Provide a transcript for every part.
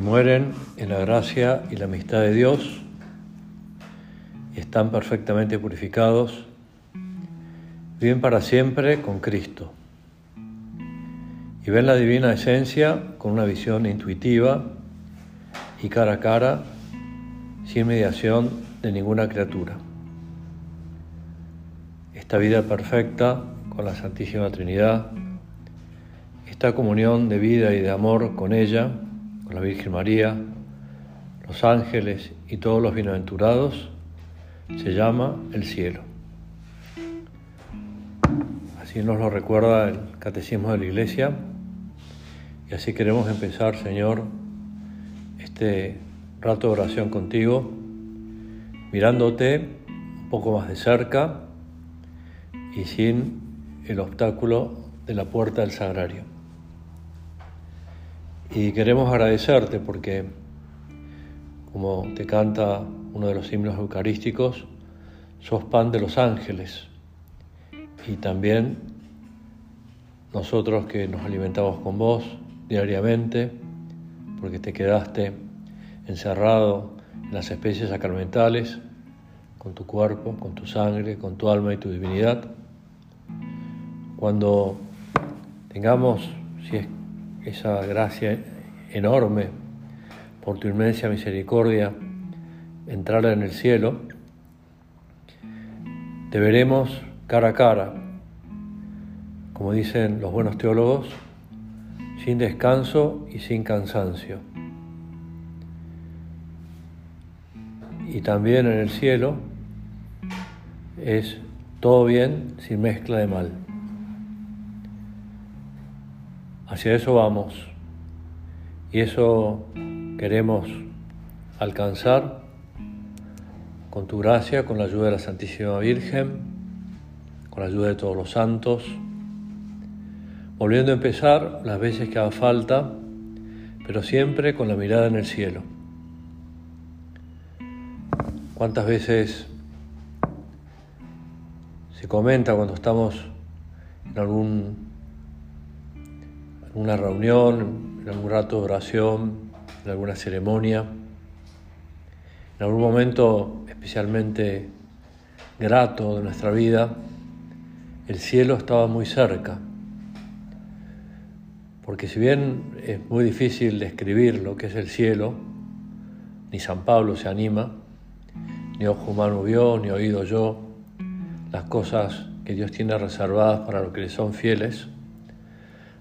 mueren en la gracia y la amistad de Dios y están perfectamente purificados, viven para siempre con Cristo y ven la divina esencia con una visión intuitiva y cara a cara, sin mediación de ninguna criatura. Esta vida perfecta con la Santísima Trinidad, esta comunión de vida y de amor con ella, la Virgen María, los ángeles y todos los bienaventurados, se llama el cielo. Así nos lo recuerda el Catecismo de la Iglesia y así queremos empezar, Señor, este rato de oración contigo, mirándote un poco más de cerca y sin el obstáculo de la puerta del sagrario. Y queremos agradecerte porque, como te canta uno de los himnos eucarísticos, sos pan de los ángeles y también nosotros que nos alimentamos con vos diariamente, porque te quedaste encerrado en las especies sacramentales, con tu cuerpo, con tu sangre, con tu alma y tu divinidad. Cuando tengamos, si es esa gracia enorme por tu inmensa misericordia, entrar en el cielo, te veremos cara a cara, como dicen los buenos teólogos, sin descanso y sin cansancio. Y también en el cielo es todo bien sin mezcla de mal. Hacia eso vamos y eso queremos alcanzar con tu gracia, con la ayuda de la Santísima Virgen, con la ayuda de todos los santos, volviendo a empezar las veces que haga falta, pero siempre con la mirada en el cielo. ¿Cuántas veces se comenta cuando estamos en algún una reunión, en algún rato de oración, en alguna ceremonia, en algún momento especialmente grato de nuestra vida, el cielo estaba muy cerca. Porque si bien es muy difícil describir lo que es el cielo, ni San Pablo se anima, ni ojo humano vio, ni oído yo, las cosas que Dios tiene reservadas para los que le son fieles,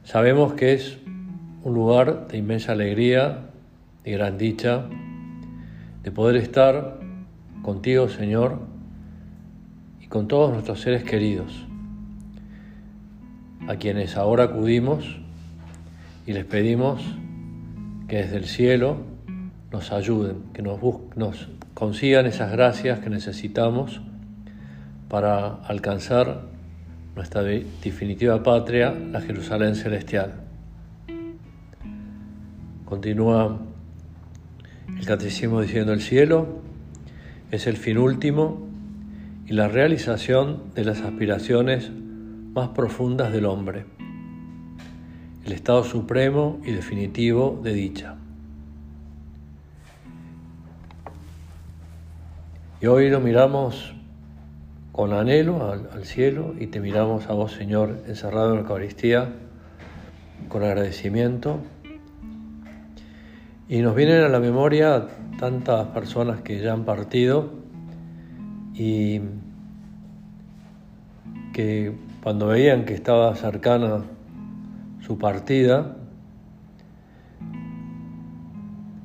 Sabemos que es un lugar de inmensa alegría, y gran dicha, de poder estar contigo, Señor, y con todos nuestros seres queridos, a quienes ahora acudimos y les pedimos que desde el cielo nos ayuden, que nos, nos consigan esas gracias que necesitamos para alcanzar nuestra definitiva patria, la Jerusalén celestial. Continúa el catecismo diciendo el cielo es el fin último y la realización de las aspiraciones más profundas del hombre, el estado supremo y definitivo de dicha. Y hoy lo miramos con anhelo al, cielo y te miramos a vos, Señor, encerrado en la Eucaristía, con agradecimiento. Y nos vienen a la memoria tantas personas que ya han partido y que cuando veían que estaba cercana su partida,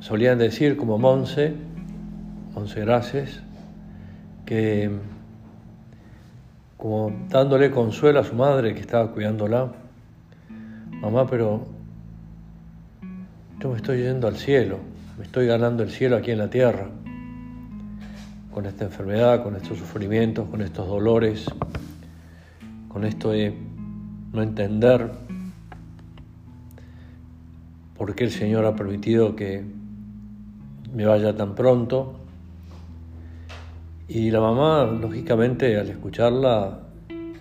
solían decir como Monse, Monse Gracias, que como dándole consuelo a su madre que estaba cuidándola. Mamá, pero yo me estoy yendo al cielo, me estoy ganando el cielo aquí en la tierra, con esta enfermedad, con estos sufrimientos, con estos dolores, con esto de no entender por qué el Señor ha permitido que me vaya tan pronto y la mamá, lógicamente, al escucharla,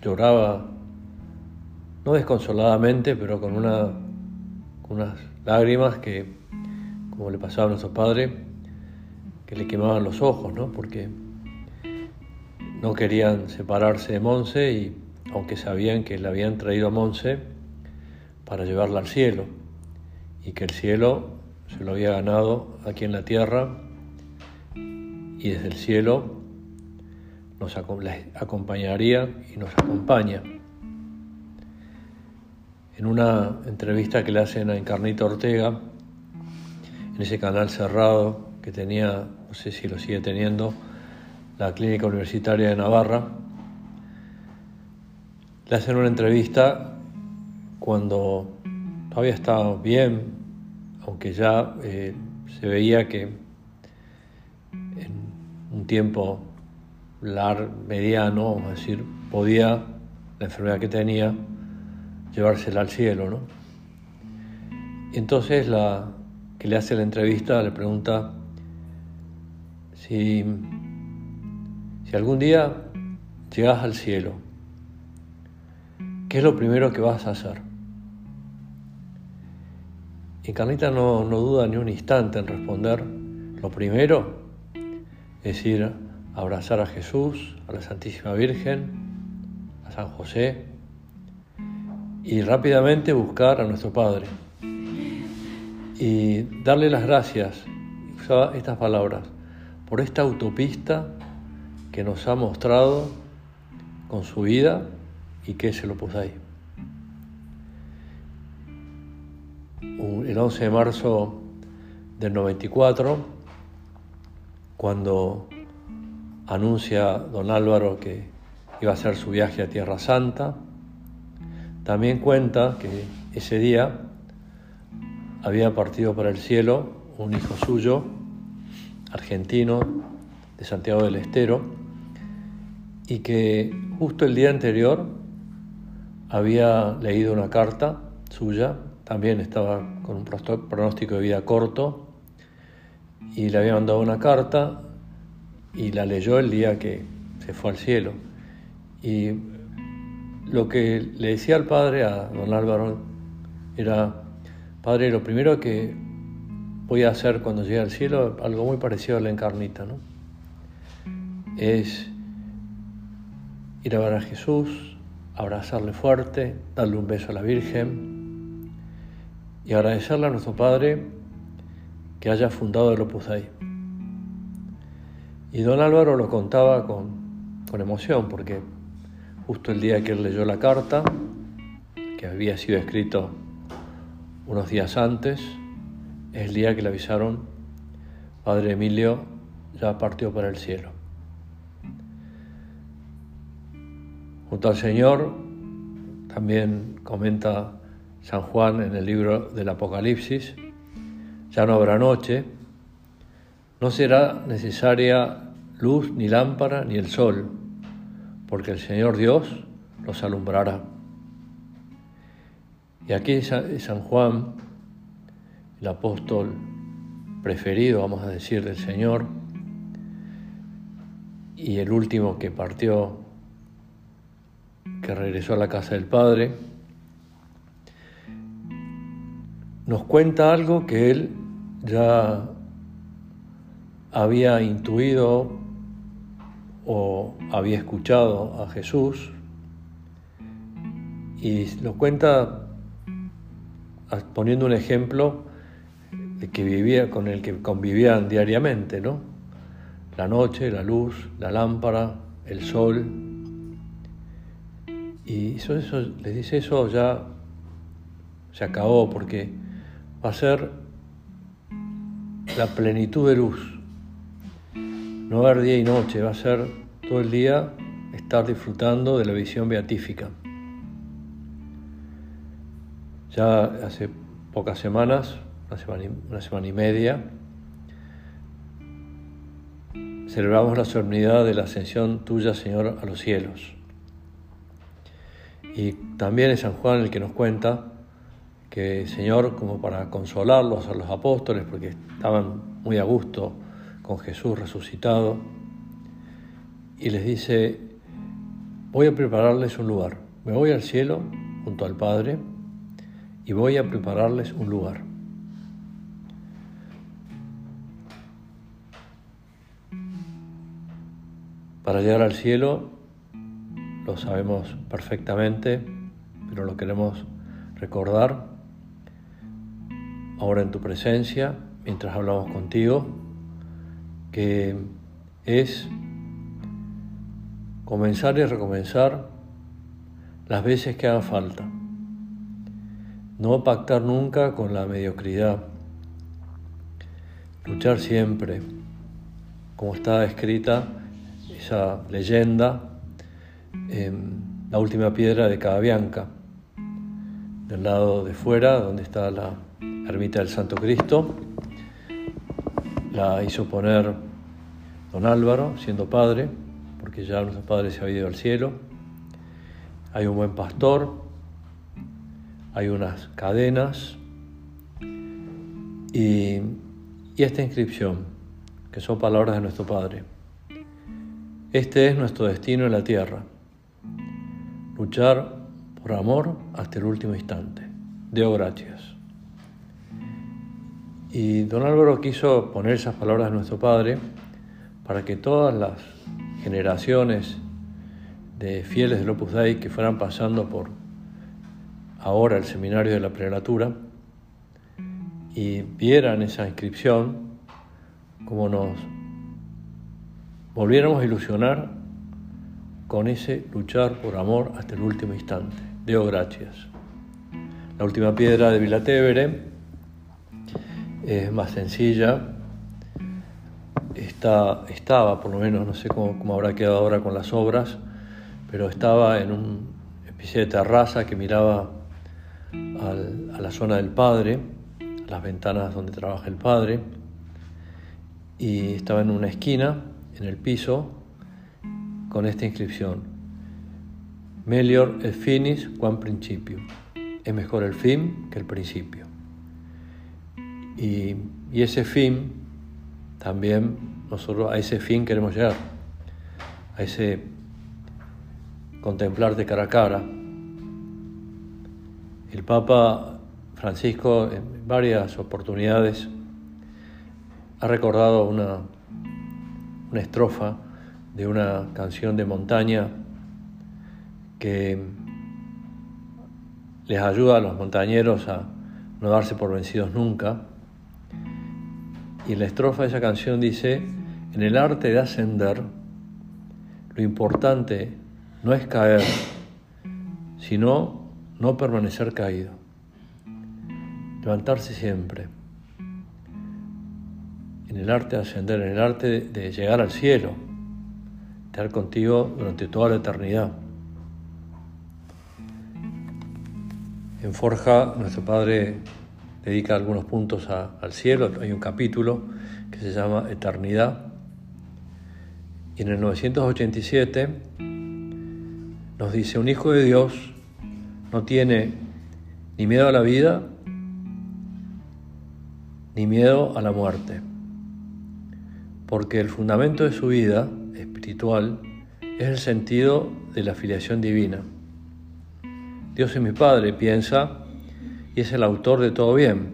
lloraba, no desconsoladamente, pero con, una, unas lágrimas que como le pasaba a nuestro padre, que le quemaban los ojos, ¿no? Porque no querían separarse de Monse y aunque sabían que la habían traído a Monse para llevarla al cielo y que el cielo se lo había ganado aquí en la tierra y desde el cielo nos acompañaría y nos acompaña. En una entrevista que le hacen a Encarnito Ortega, en ese canal cerrado que tenía, no sé si lo sigue teniendo, la Clínica Universitaria de Navarra, le hacen una entrevista cuando todavía estaba bien, aunque ya eh, se veía que en un tiempo largo, mediano, vamos a decir, podía, la enfermedad que tenía, llevársela al cielo, ¿no? Y entonces la que le hace la entrevista le pregunta si, si algún día llegas al cielo, ¿qué es lo primero que vas a hacer? Y Carlita no, no duda ni un instante en responder, lo primero es ir abrazar a Jesús, a la Santísima Virgen, a San José, y rápidamente buscar a nuestro Padre y darle las gracias, usaba estas palabras, por esta autopista que nos ha mostrado con su vida y que se lo puso ahí. El 11 de marzo del 94, cuando anuncia don Álvaro que iba a hacer su viaje a Tierra Santa, también cuenta que ese día había partido para el cielo un hijo suyo, argentino, de Santiago del Estero, y que justo el día anterior había leído una carta suya, también estaba con un pronóstico de vida corto, y le había mandado una carta y la leyó el día que se fue al cielo. Y lo que le decía al padre, a don Álvaro, era, padre, lo primero que voy a hacer cuando llegue al cielo, algo muy parecido a la encarnita, ¿no? Es ir a ver a Jesús, abrazarle fuerte, darle un beso a la Virgen y agradecerle a nuestro Padre que haya fundado el Opus Dei. Y don Álvaro lo contaba con, con emoción porque justo el día que él leyó la carta, que había sido escrito unos días antes, es el día que le avisaron, Padre Emilio ya partió para el cielo. Junto al Señor, también comenta San Juan en el libro del Apocalipsis, ya no habrá noche, no será necesaria luz ni lámpara ni el sol porque el Señor Dios los alumbrará. Y aquí San Juan, el apóstol preferido, vamos a decir, del Señor, y el último que partió, que regresó a la casa del Padre, nos cuenta algo que él ya había intuido o había escuchado a Jesús y lo cuenta poniendo un ejemplo de que vivía con el que convivían diariamente, ¿no? La noche, la luz, la lámpara, el sol. Y eso les dice eso ya se acabó porque va a ser la plenitud de luz no haber día y noche, va a ser todo el día estar disfrutando de la visión beatífica. Ya hace pocas semanas, una semana y, una semana y media, celebramos la solemnidad de la ascensión tuya, Señor, a los cielos. Y también es San Juan el que nos cuenta que, Señor, como para consolarlos a los apóstoles, porque estaban muy a gusto con Jesús resucitado y les dice, voy a prepararles un lugar, me voy al cielo junto al Padre y voy a prepararles un lugar. Para llegar al cielo lo sabemos perfectamente, pero lo queremos recordar ahora en tu presencia, mientras hablamos contigo que es comenzar y recomenzar las veces que haga falta. No pactar nunca con la mediocridad. Luchar siempre, como está escrita esa leyenda en la última piedra de Cadabianca, del lado de fuera, donde está la ermita del Santo Cristo. La hizo poner don Álvaro, siendo padre, porque ya nuestro padre se había ido al cielo. Hay un buen pastor, hay unas cadenas y, y esta inscripción, que son palabras de nuestro Padre. Este es nuestro destino en la tierra, luchar por amor hasta el último instante. Deo gracias. Y don Álvaro quiso poner esas palabras de nuestro Padre para que todas las generaciones de fieles del Opus Dei que fueran pasando por ahora el seminario de la prelatura y vieran esa inscripción, como nos volviéramos a ilusionar con ese luchar por amor hasta el último instante. Deo gracias. La última piedra de Vilatevere es más sencilla, Está, estaba, por lo menos, no sé cómo, habrá quedado ahora con las obras, pero estaba en una especie de terraza que miraba a la zona del Padre, las ventanas donde trabaja el Padre, y estaba en una esquina, en el piso, con esta inscripción, Melior el finis quam principio, es mejor el fin que el principio. Y, ese fin también nosotros a ese fin queremos llegar, a ese contemplar de cara a cara. El Papa Francisco en varias oportunidades ha recordado una, una estrofa de una canción de montaña que les ayuda a los montañeros a no darse por vencidos nunca y la estrofa de esa canción dice, en el arte de ascender, lo importante no es caer, sino no permanecer caído. Levantarse siempre. En el arte de ascender, en el arte de llegar al cielo, estar contigo durante toda la eternidad. En Forja, nuestro Padre dedica algunos puntos al cielo, hay un capítulo que se llama Eternidad. Y en el 987 nos dice, un hijo de Dios no tiene ni miedo a la vida, ni miedo a la muerte, porque el fundamento de su vida espiritual es el sentido de la filiación divina. Dios es mi Padre, piensa, y es el autor de todo bien,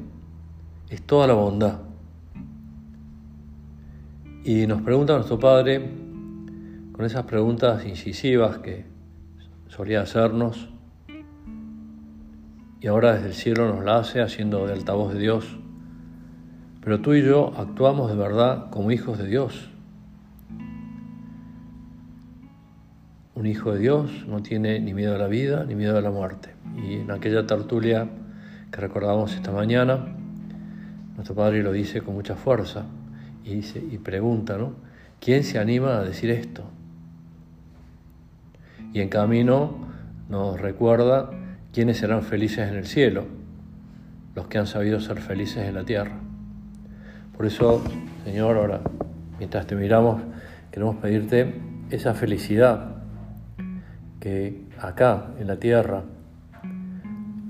es toda la bondad. Y nos pregunta nuestro Padre, con esas preguntas incisivas que solía hacernos, y ahora desde el cielo nos la hace haciendo de altavoz de Dios, pero tú y yo actuamos de verdad como hijos de Dios. Un hijo de Dios no tiene ni miedo a la vida ni miedo a la muerte. Y en aquella tertulia que recordamos esta mañana, nuestro Padre lo dice con mucha fuerza y, dice, y pregunta, ¿no? ¿Quién se anima a decir esto? Y en camino nos recuerda quiénes serán felices en el cielo, los que han sabido ser felices en la tierra. Por eso, Señor, ahora, mientras te miramos, queremos pedirte esa felicidad que acá, en la tierra,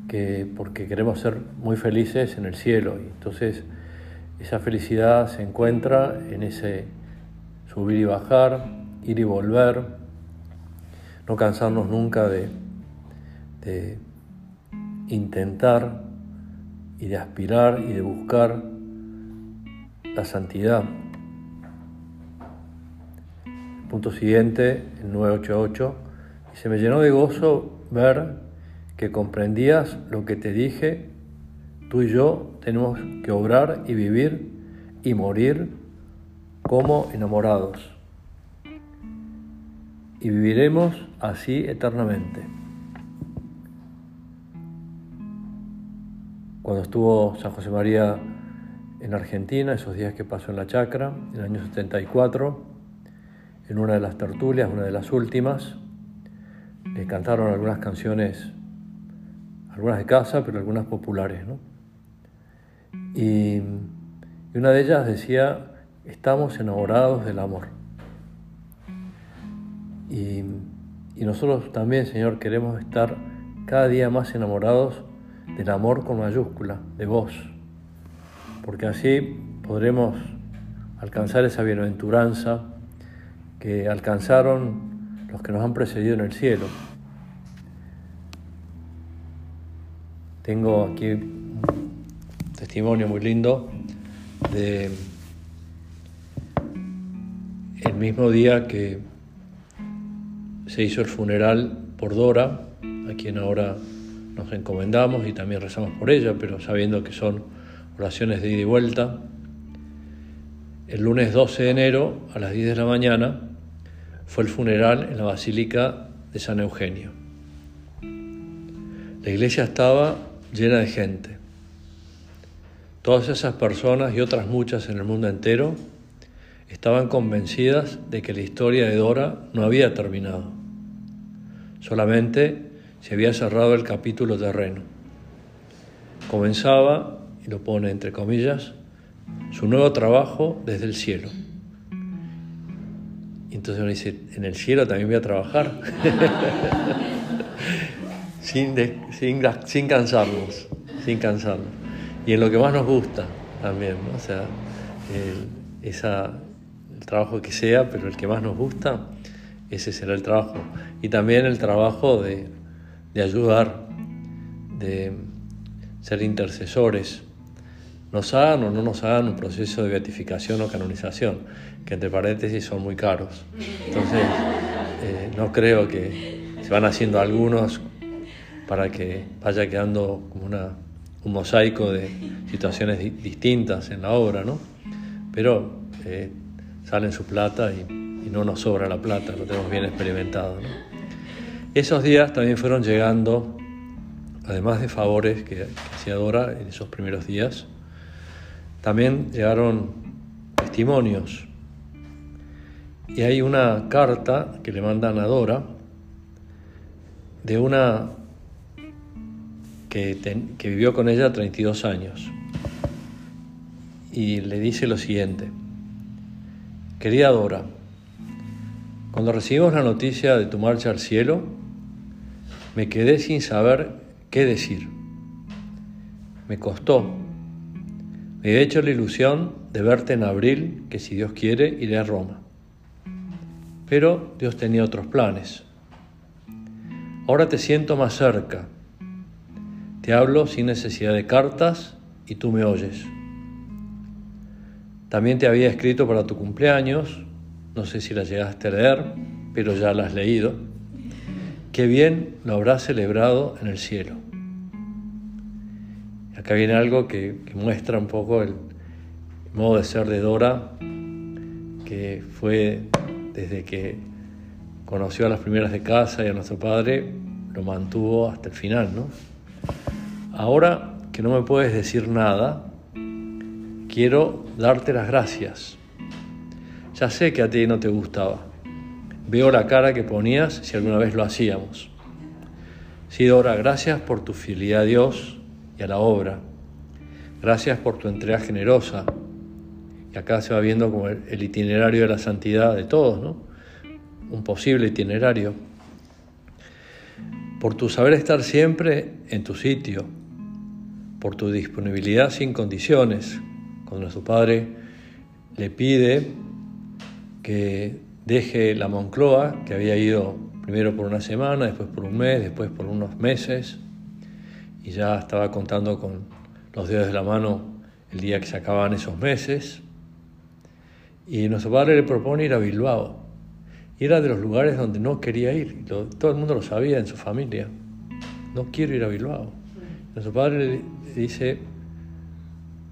que porque queremos ser muy felices en el cielo. Y entonces esa felicidad se encuentra en ese subir y bajar, ir y volver, no cansarnos nunca de, de intentar y de aspirar y de buscar la santidad. punto siguiente, el 988, y se me llenó de gozo ver que comprendías lo que te dije, tú y yo tenemos que obrar y vivir y morir como enamorados. Y viviremos así eternamente. Cuando estuvo San José María en Argentina, esos días que pasó en la chacra, en el año 74, en una de las tertulias, una de las últimas, le cantaron algunas canciones, algunas de casa, pero algunas populares. ¿no? Y, una de ellas decía, estamos enamorados del amor. Y, y nosotros también, Señor, queremos estar cada día más enamorados del amor con mayúscula, de vos porque así podremos alcanzar esa bienaventuranza que alcanzaron los que nos han precedido en el cielo. Tengo aquí un testimonio muy lindo de el mismo día que se hizo el funeral por Dora, a quien ahora nos encomendamos y también rezamos por ella, pero sabiendo que son oraciones de ida y vuelta. El lunes 12 de enero, a las 10 de la mañana, fue el funeral en la Basílica de San Eugenio. La iglesia estaba llena de gente. Todas esas personas y otras muchas en el mundo entero estaban convencidas de que la historia de Dora no había terminado. Solamente se había cerrado el capítulo terreno. Comenzaba lo pone entre comillas, su nuevo trabajo desde el cielo. Y entonces uno dice, en el cielo también voy a trabajar, sin, sin, cansarnos, sin cansarnos. Y en lo que más nos gusta también, o sea, el, esa, el trabajo que sea, pero el que más nos gusta, ese será el trabajo. Y también el trabajo de, de ayudar, de ser intercesores, nos hagan o no nos hagan un proceso de beatificación o canonización, que entre paréntesis son muy caros. Entonces, eh, no creo que se van haciendo algunos para que vaya quedando como una, un mosaico de situaciones distintas en la obra, ¿no? Pero eh, salen su plata y, no nos sobra la plata, lo tenemos bien experimentado. Esos días también fueron llegando, además de favores que, que hacía Dora en esos primeros días, también llegaron testimonios. Y hay una carta que le mandan a Dora de una que, vivió con ella 32 años. Y le dice lo siguiente. Querida Dora, cuando recibimos la noticia de tu marcha al cielo, me quedé sin saber qué decir. Me costó me he hecho la ilusión de verte en abril, que si Dios quiere iré a Roma. Pero Dios tenía otros planes. Ahora te siento más cerca. Te hablo sin necesidad de cartas y tú me oyes. También te había escrito para tu cumpleaños, no sé si la llegaste a leer, pero ya la has leído. Qué bien lo habrás celebrado en el cielo. Acá viene algo que, muestra un poco el modo de ser de Dora, que fue desde que conoció a las primeras de casa y a nuestro padre, lo mantuvo hasta el final, ¿no? Ahora que no me puedes decir nada, quiero darte las gracias. Ya sé que a ti no te gustaba. Veo la cara que ponías si alguna vez lo hacíamos. Sí, Dora, gracias por tu fidelidad a Dios y a la obra. Gracias por tu entrega generosa. Y acá se va viendo como el, itinerario de la santidad de todos, ¿no? Un posible itinerario. Por tu saber estar siempre en tu sitio, por tu disponibilidad sin condiciones. Cuando su padre le pide que deje la Moncloa, que había ido primero por una semana, después por un mes, después por unos meses, y ya estaba contando con los dedos de la mano el día que se acababan esos meses. Y nuestro padre le propone ir a Bilbao. Y era de los lugares donde no quería ir. todo el mundo lo sabía en su familia. No quiero ir a Bilbao. Nuestro padre le dice,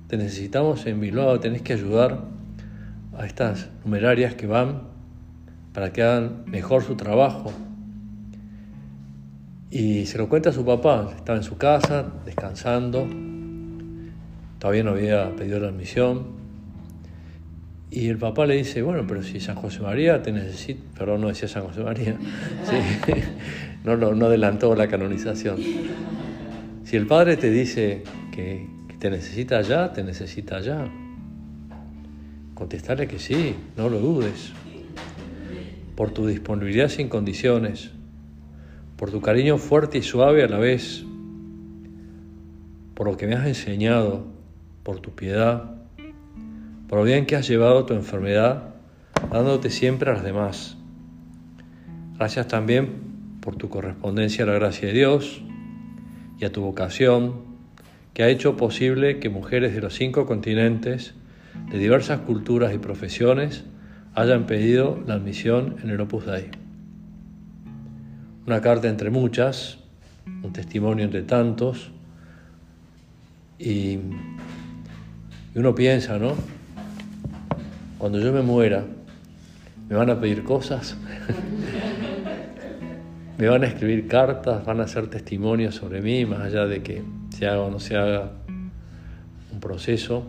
te necesitamos en Bilbao, tenés que ayudar a estas numerarias que van para que hagan mejor su trabajo. Y se lo cuenta a su papá, estaba en su casa, descansando, todavía no había pedido la admisión. Y el papá le dice, bueno, pero si San José María te necesita, perdón, no decía San José María, no, no, no adelantó la canonización. Si el padre te dice que, te necesita allá, te necesita allá. Contestarle que sí, no lo dudes. Por tu disponibilidad sin condiciones, por tu cariño fuerte y suave a la vez, por lo que me has enseñado, por tu piedad, por lo bien que has llevado tu enfermedad, dándote siempre a las demás. Gracias también por tu correspondencia a la gracia de Dios y a tu vocación, que ha hecho posible que mujeres de los cinco continentes, de diversas culturas y profesiones, hayan pedido la admisión en el Opus Dei una carta entre muchas, un testimonio entre tantos, y, uno piensa, ¿no? Cuando yo me muera, me van a pedir cosas, me van a escribir cartas, van a hacer testimonios sobre mí, más allá de que se haga o no se haga un proceso.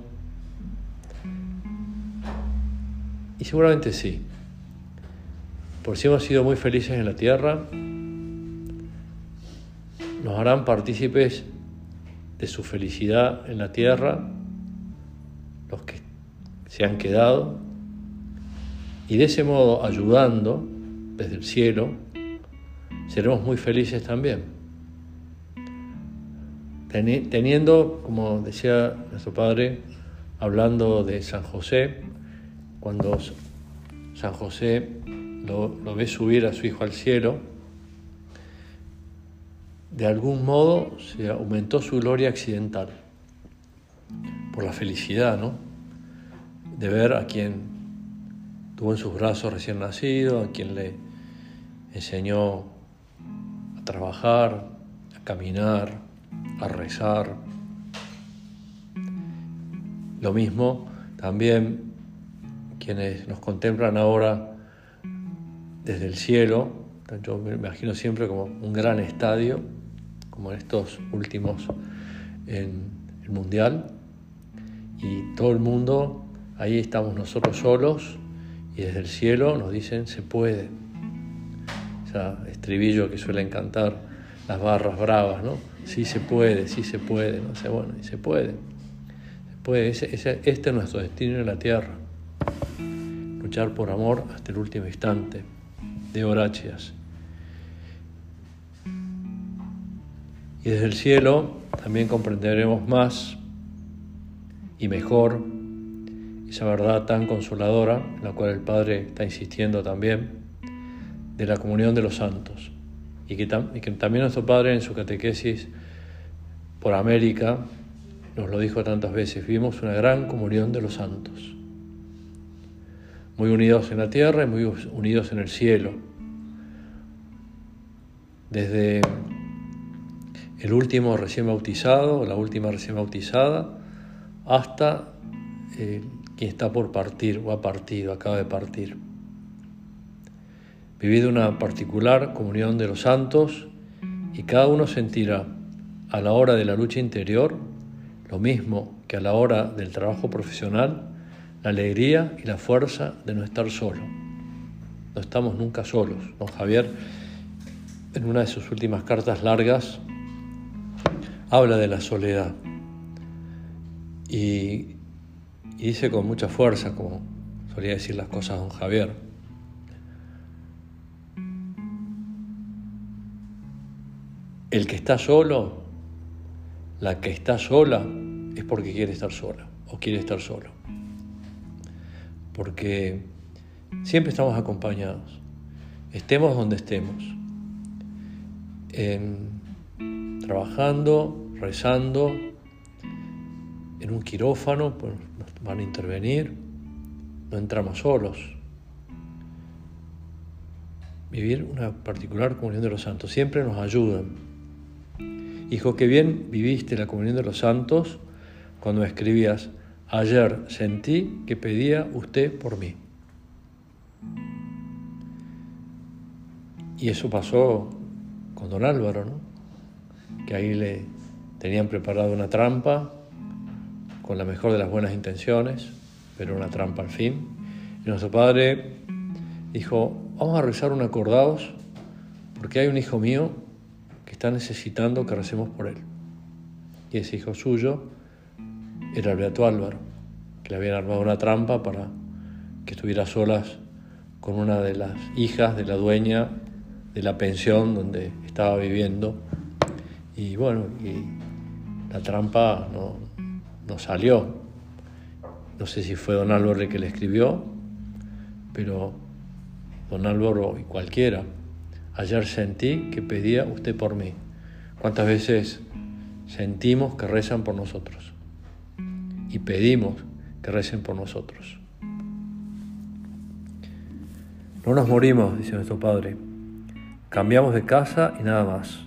Y seguramente sí. Por si hemos sido muy felices en la tierra, nos harán partícipes de su felicidad en la tierra, los que se han quedado, y de ese modo ayudando desde el cielo, seremos muy felices también. Teniendo, como decía nuestro Padre, hablando de San José, cuando San José lo, ve subir a su hijo al cielo, de algún modo se aumentó su gloria accidental por la felicidad, ¿no? De ver a quien tuvo en sus brazos recién nacido, a quien le enseñó trabajar, a caminar, a rezar. Lo mismo también quienes nos contemplan ahora desde el cielo, yo me imagino siempre como un gran estadio como en estos últimos en el Mundial, y todo el mundo, ahí estamos nosotros solos, y desde el cielo nos dicen se puede. Ese estribillo que suelen cantar las barras bravas, ¿no? Sí se puede, sí se puede, no sé, bueno, y se puede. Se puede. Ese, este es nuestro destino en la tierra. Luchar por amor hasta el último instante. De Horacias. Y desde el cielo también comprenderemos más y mejor esa verdad tan consoladora, en la cual el Padre está insistiendo también, de la comunión de los santos. Y que, también nuestro Padre en su catequesis por América nos lo dijo tantas veces, vivimos una gran comunión de los santos, muy unidos en la tierra y muy unidos en el cielo. Desde el último recién bautizado, la última recién bautizada, hasta eh, quien está por partir o ha partido, acaba de partir. Vivid una particular comunión de los santos y cada uno sentirá a la hora de la lucha interior lo mismo que a la hora del trabajo profesional, la alegría y la fuerza de no estar solo. No estamos nunca solos. Don Javier, en una de sus últimas cartas largas, habla de la soledad y, dice con mucha fuerza, como solía decir las cosas don Javier, el que está solo, la que está sola, es porque quiere estar sola o quiere estar solo. Porque siempre estamos acompañados, estemos donde estemos trabajando, rezando, en un quirófano, pues van a intervenir, no entramos solos. vivir una particular comunión de los santos. Siempre nos ayudan. Hijo, que bien viviste la comunión de los santos cuando escribías, ayer sentí que pedía usted por mí. Y eso pasó con don Álvaro, ¿no? que ahí le tenían preparado una trampa con la mejor de las buenas intenciones, pero una trampa al fin. Y nuestro padre dijo, vamos a rezar un acordados porque hay un hijo mío que está necesitando que recemos por él. Y ese hijo suyo era el Beato Álvaro, que le habían armado una trampa para que estuviera solas con una de las hijas de la dueña de la pensión donde estaba viviendo. Y bueno, y la trampa no, no salió. No sé si fue don Álvaro el que le escribió, pero don Álvaro y cualquiera, ayer sentí que pedía usted por mí. ¿Cuántas veces sentimos que rezan por nosotros? Y pedimos que recen por nosotros. No nos morimos, dice nuestro Padre. Cambiamos de casa y nada más.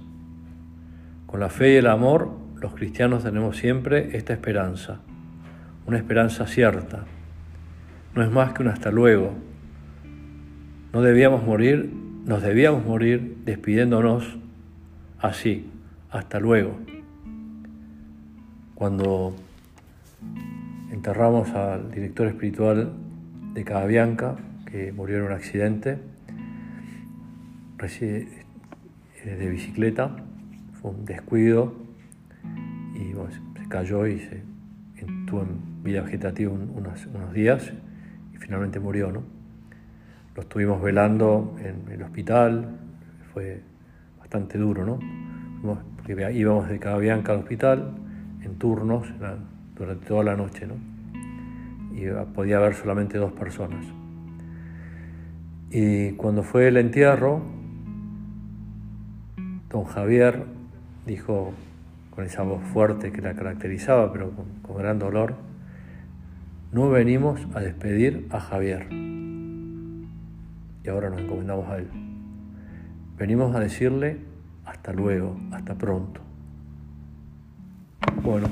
Con la fe y el amor, los cristianos tenemos siempre esta esperanza, una esperanza cierta. No es más que un hasta luego, no debíamos morir, nos debíamos morir despidiéndonos así, hasta luego. Cuando enterramos al director espiritual de Cadavianca, que murió en un accidente eh, de bicicleta, fue un descuido y se cayó y se estuvo en vida vegetativa unos, unos días y finalmente murió, ¿no? Estuvimos velando en el hospital, fue bastante duro, ¿no? Porque íbamos de cada Bianca al hospital en turnos durante toda la noche, ¿no? Y podía haber solamente dos personas. Y cuando fue el entierro, don Javier dijo con esa voz fuerte que la caracterizaba, pero con gran dolor, no venimos a despedir a Javier y ahora nos encomendamos a Él. Venimos a decirle hasta luego, hasta pronto. Bueno,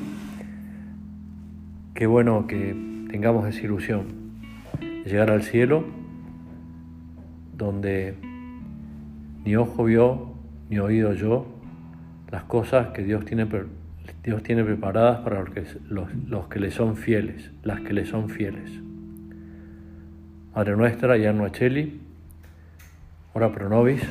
qué bueno que tengamos esa ilusión de llegar al cielo donde ni ojo vio, ni oído yo las cosas que Dios tiene, Dios tiene preparadas para los que, los, que le son fieles, las que le son fieles. Madre nuestra, Yarno Acheli, Ora pro nobis.